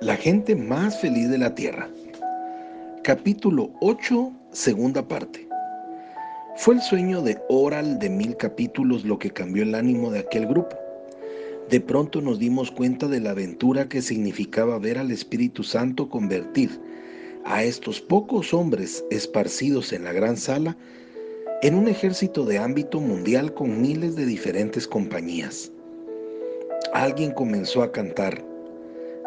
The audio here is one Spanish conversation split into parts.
La gente más feliz de la tierra. Capítulo 8, segunda parte. Fue el sueño de Oral de mil capítulos lo que cambió el ánimo de aquel grupo. De pronto nos dimos cuenta de la aventura que significaba ver al Espíritu Santo convertir a estos pocos hombres esparcidos en la gran sala en un ejército de ámbito mundial con miles de diferentes compañías. Alguien comenzó a cantar,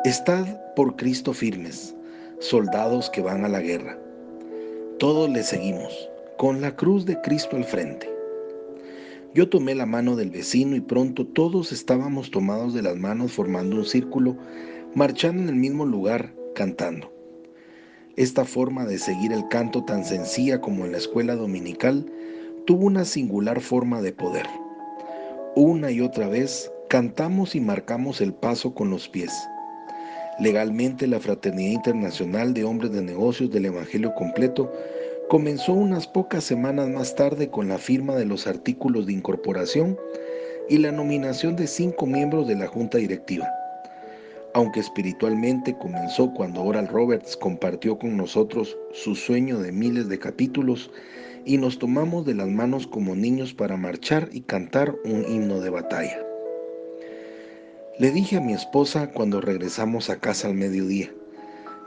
Estad por Cristo firmes, soldados que van a la guerra. Todos le seguimos, con la cruz de Cristo al frente. Yo tomé la mano del vecino y pronto todos estábamos tomados de las manos formando un círculo, marchando en el mismo lugar, cantando. Esta forma de seguir el canto tan sencilla como en la escuela dominical tuvo una singular forma de poder. Una y otra vez cantamos y marcamos el paso con los pies. Legalmente la Fraternidad Internacional de Hombres de Negocios del Evangelio Completo comenzó unas pocas semanas más tarde con la firma de los artículos de incorporación y la nominación de cinco miembros de la Junta Directiva aunque espiritualmente comenzó cuando Oral Roberts compartió con nosotros su sueño de miles de capítulos y nos tomamos de las manos como niños para marchar y cantar un himno de batalla. Le dije a mi esposa cuando regresamos a casa al mediodía,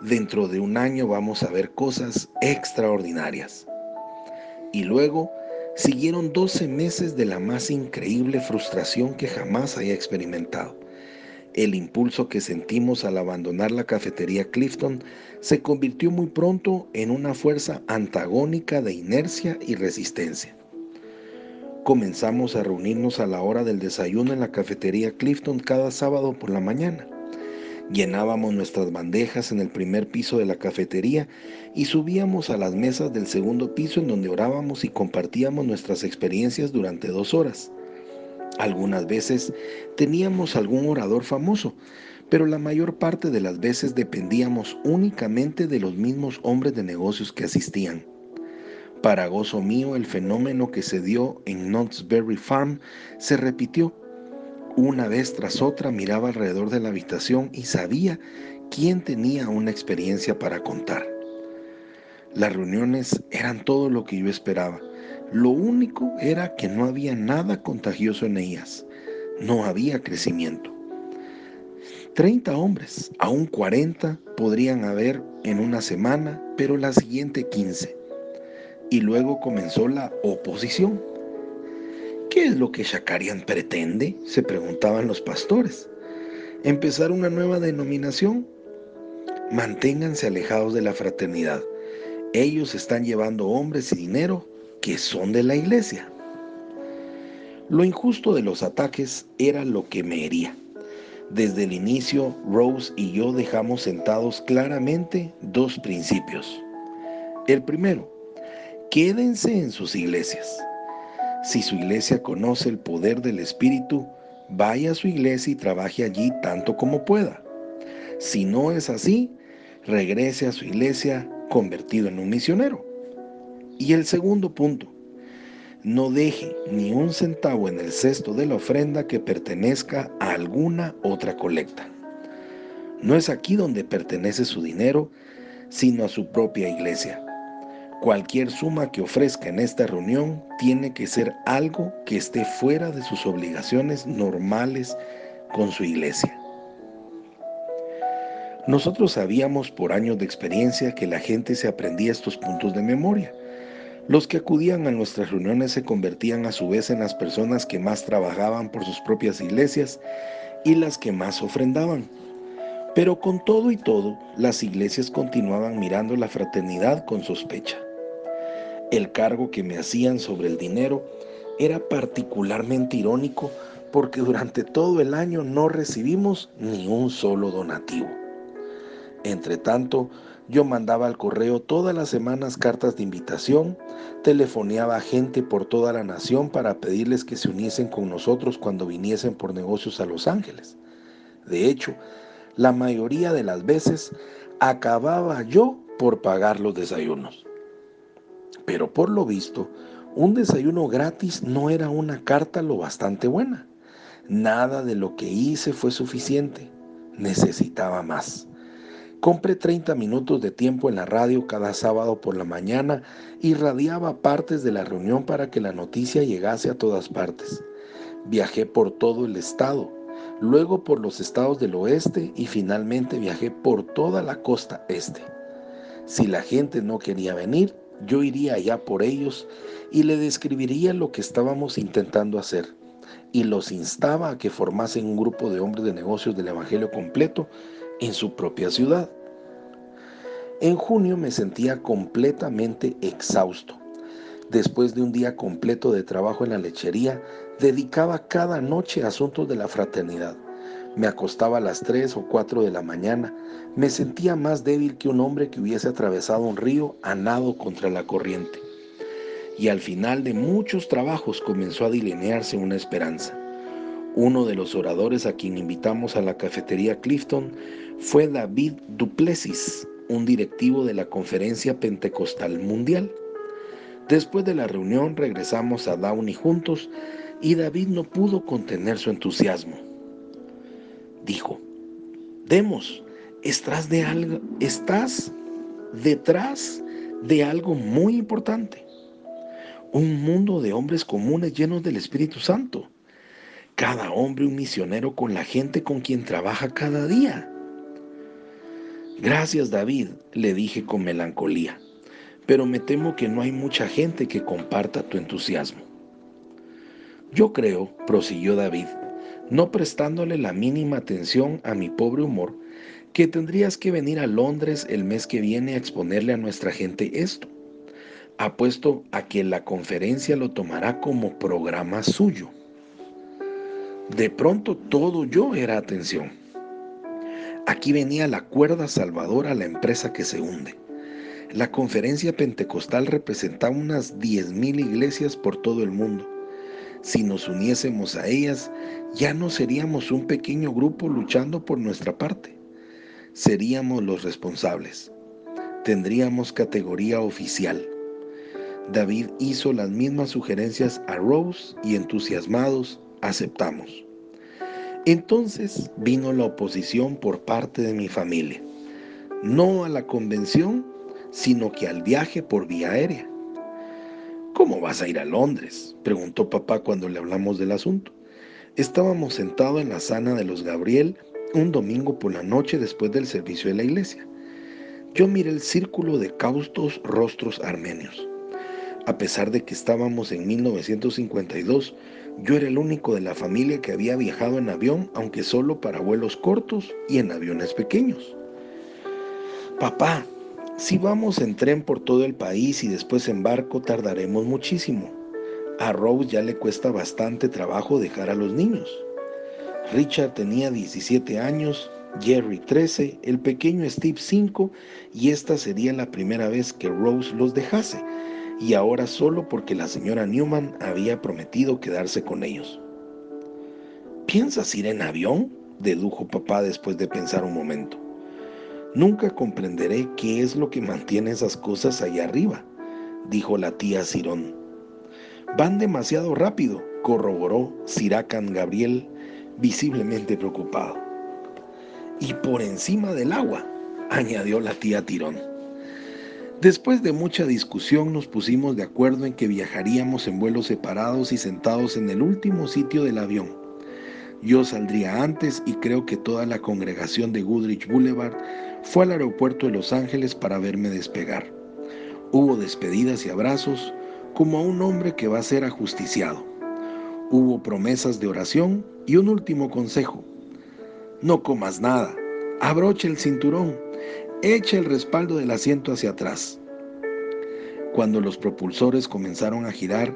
dentro de un año vamos a ver cosas extraordinarias. Y luego siguieron 12 meses de la más increíble frustración que jamás haya experimentado. El impulso que sentimos al abandonar la cafetería Clifton se convirtió muy pronto en una fuerza antagónica de inercia y resistencia. Comenzamos a reunirnos a la hora del desayuno en la cafetería Clifton cada sábado por la mañana. Llenábamos nuestras bandejas en el primer piso de la cafetería y subíamos a las mesas del segundo piso en donde orábamos y compartíamos nuestras experiencias durante dos horas. Algunas veces teníamos algún orador famoso, pero la mayor parte de las veces dependíamos únicamente de los mismos hombres de negocios que asistían. Para gozo mío, el fenómeno que se dio en Knott's Berry Farm se repitió. Una vez tras otra miraba alrededor de la habitación y sabía quién tenía una experiencia para contar. Las reuniones eran todo lo que yo esperaba lo único era que no había nada contagioso en ellas. No había crecimiento. Treinta hombres, aún cuarenta, podrían haber en una semana, pero la siguiente quince. Y luego comenzó la oposición. ¿Qué es lo que Shakarian pretende? se preguntaban los pastores. ¿Empezar una nueva denominación? Manténganse alejados de la fraternidad. Ellos están llevando hombres y dinero que son de la iglesia. Lo injusto de los ataques era lo que me hería. Desde el inicio, Rose y yo dejamos sentados claramente dos principios. El primero, quédense en sus iglesias. Si su iglesia conoce el poder del Espíritu, vaya a su iglesia y trabaje allí tanto como pueda. Si no es así, regrese a su iglesia convertido en un misionero. Y el segundo punto, no deje ni un centavo en el cesto de la ofrenda que pertenezca a alguna otra colecta. No es aquí donde pertenece su dinero, sino a su propia iglesia. Cualquier suma que ofrezca en esta reunión tiene que ser algo que esté fuera de sus obligaciones normales con su iglesia. Nosotros sabíamos por años de experiencia que la gente se aprendía estos puntos de memoria los que acudían a nuestras reuniones se convertían a su vez en las personas que más trabajaban por sus propias iglesias y las que más ofrendaban. Pero con todo y todo, las iglesias continuaban mirando la fraternidad con sospecha. El cargo que me hacían sobre el dinero era particularmente irónico porque durante todo el año no recibimos ni un solo donativo. Entre tanto, yo mandaba al correo todas las semanas cartas de invitación, telefoneaba a gente por toda la nación para pedirles que se uniesen con nosotros cuando viniesen por negocios a Los Ángeles. De hecho, la mayoría de las veces acababa yo por pagar los desayunos. Pero por lo visto, un desayuno gratis no era una carta lo bastante buena. Nada de lo que hice fue suficiente. Necesitaba más. Compré 30 minutos de tiempo en la radio cada sábado por la mañana y radiaba partes de la reunión para que la noticia llegase a todas partes. Viajé por todo el estado, luego por los estados del oeste y finalmente viajé por toda la costa este. Si la gente no quería venir, yo iría allá por ellos y le describiría lo que estábamos intentando hacer y los instaba a que formasen un grupo de hombres de negocios del Evangelio completo en su propia ciudad. En junio me sentía completamente exhausto. Después de un día completo de trabajo en la lechería, dedicaba cada noche a asuntos de la fraternidad. Me acostaba a las 3 o 4 de la mañana. Me sentía más débil que un hombre que hubiese atravesado un río a nado contra la corriente. Y al final de muchos trabajos comenzó a delinearse una esperanza. Uno de los oradores a quien invitamos a la cafetería Clifton fue David Duplessis, un directivo de la Conferencia Pentecostal Mundial. Después de la reunión regresamos a Downey juntos y David no pudo contener su entusiasmo. Dijo, Demos, estás, de estás detrás de algo muy importante. Un mundo de hombres comunes llenos del Espíritu Santo. Cada hombre un misionero con la gente con quien trabaja cada día. Gracias David, le dije con melancolía, pero me temo que no hay mucha gente que comparta tu entusiasmo. Yo creo, prosiguió David, no prestándole la mínima atención a mi pobre humor, que tendrías que venir a Londres el mes que viene a exponerle a nuestra gente esto. Apuesto a que la conferencia lo tomará como programa suyo. De pronto todo yo era atención. Aquí venía la cuerda salvadora a la empresa que se hunde. La conferencia pentecostal representaba unas 10.000 iglesias por todo el mundo si nos uniésemos a ellas, ya no seríamos un pequeño grupo luchando por nuestra parte. Seríamos los responsables. Tendríamos categoría oficial. David hizo las mismas sugerencias a Rose y entusiasmados aceptamos. Entonces vino la oposición por parte de mi familia, no a la convención, sino que al viaje por vía aérea. ¿Cómo vas a ir a Londres? preguntó papá cuando le hablamos del asunto. Estábamos sentados en la sana de los Gabriel un domingo por la noche después del servicio de la iglesia. Yo miré el círculo de caustos rostros armenios. A pesar de que estábamos en 1952, yo era el único de la familia que había viajado en avión, aunque solo para vuelos cortos y en aviones pequeños. Papá, si vamos en tren por todo el país y después en barco, tardaremos muchísimo. A Rose ya le cuesta bastante trabajo dejar a los niños. Richard tenía 17 años, Jerry 13, el pequeño Steve 5 y esta sería la primera vez que Rose los dejase, y ahora solo porque la señora Newman había prometido quedarse con ellos. ¿Piensas ir en avión? dedujo papá después de pensar un momento. Nunca comprenderé qué es lo que mantiene esas cosas allá arriba, dijo la tía Cirón. Van demasiado rápido, corroboró Siracan Gabriel, visiblemente preocupado. Y por encima del agua, añadió la tía Tirón. Después de mucha discusión nos pusimos de acuerdo en que viajaríamos en vuelos separados y sentados en el último sitio del avión yo saldría antes y creo que toda la congregación de Goodrich Boulevard fue al aeropuerto de Los Ángeles para verme despegar. Hubo despedidas y abrazos como a un hombre que va a ser ajusticiado. Hubo promesas de oración y un último consejo. No comas nada, abroche el cinturón, echa el respaldo del asiento hacia atrás. Cuando los propulsores comenzaron a girar,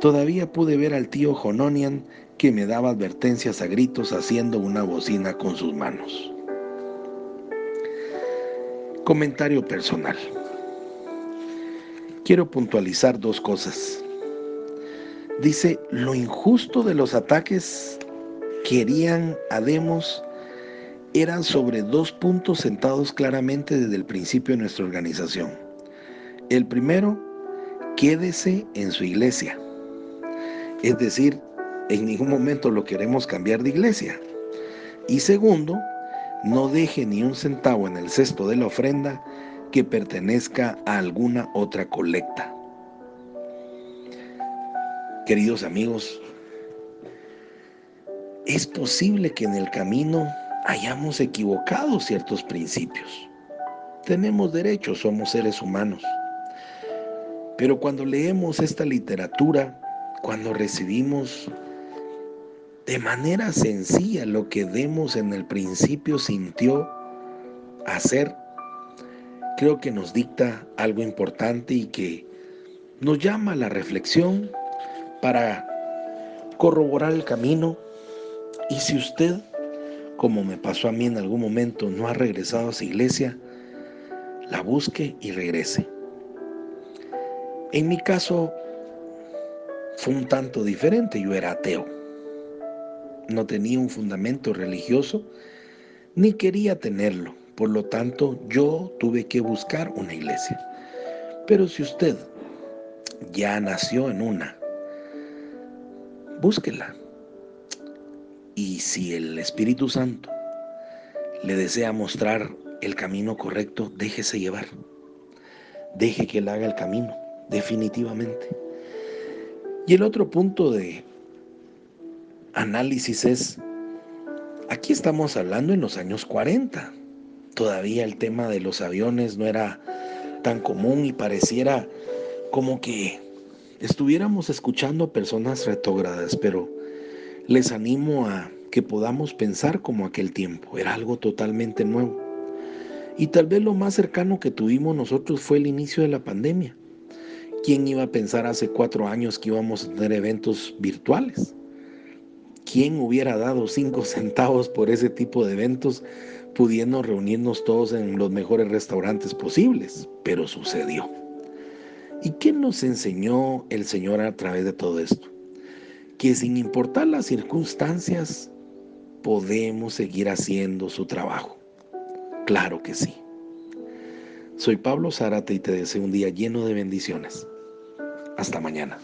todavía pude ver al tío Jononian que me daba advertencias a gritos haciendo una bocina con sus manos. Comentario personal. Quiero puntualizar dos cosas. Dice, lo injusto de los ataques querían a Demos eran sobre dos puntos sentados claramente desde el principio de nuestra organización. El primero, quédese en su iglesia. Es decir, en ningún momento lo queremos cambiar de iglesia. Y segundo, no deje ni un centavo en el cesto de la ofrenda que pertenezca a alguna otra colecta. Queridos amigos, es posible que en el camino hayamos equivocado ciertos principios. Tenemos derechos, somos seres humanos. Pero cuando leemos esta literatura, cuando recibimos de manera sencilla lo que Demos en el principio sintió hacer, creo que nos dicta algo importante y que nos llama a la reflexión para corroborar el camino. Y si usted, como me pasó a mí en algún momento, no ha regresado a su iglesia, la busque y regrese. En mi caso fue un tanto diferente, yo era ateo. No tenía un fundamento religioso, ni quería tenerlo. Por lo tanto, yo tuve que buscar una iglesia. Pero si usted ya nació en una, búsquela. Y si el Espíritu Santo le desea mostrar el camino correcto, déjese llevar. Deje que él haga el camino, definitivamente. Y el otro punto de análisis es, aquí estamos hablando en los años 40. Todavía el tema de los aviones no era tan común y pareciera como que estuviéramos escuchando personas retrógradas, pero les animo a que podamos pensar como aquel tiempo. Era algo totalmente nuevo. Y tal vez lo más cercano que tuvimos nosotros fue el inicio de la pandemia. ¿Quién iba a pensar hace cuatro años que íbamos a tener eventos virtuales? ¿Quién hubiera dado cinco centavos por ese tipo de eventos pudiendo reunirnos todos en los mejores restaurantes posibles? Pero sucedió. ¿Y qué nos enseñó el Señor a través de todo esto? Que sin importar las circunstancias, podemos seguir haciendo su trabajo. Claro que sí. Soy Pablo Zárate y te deseo un día lleno de bendiciones. Hasta mañana.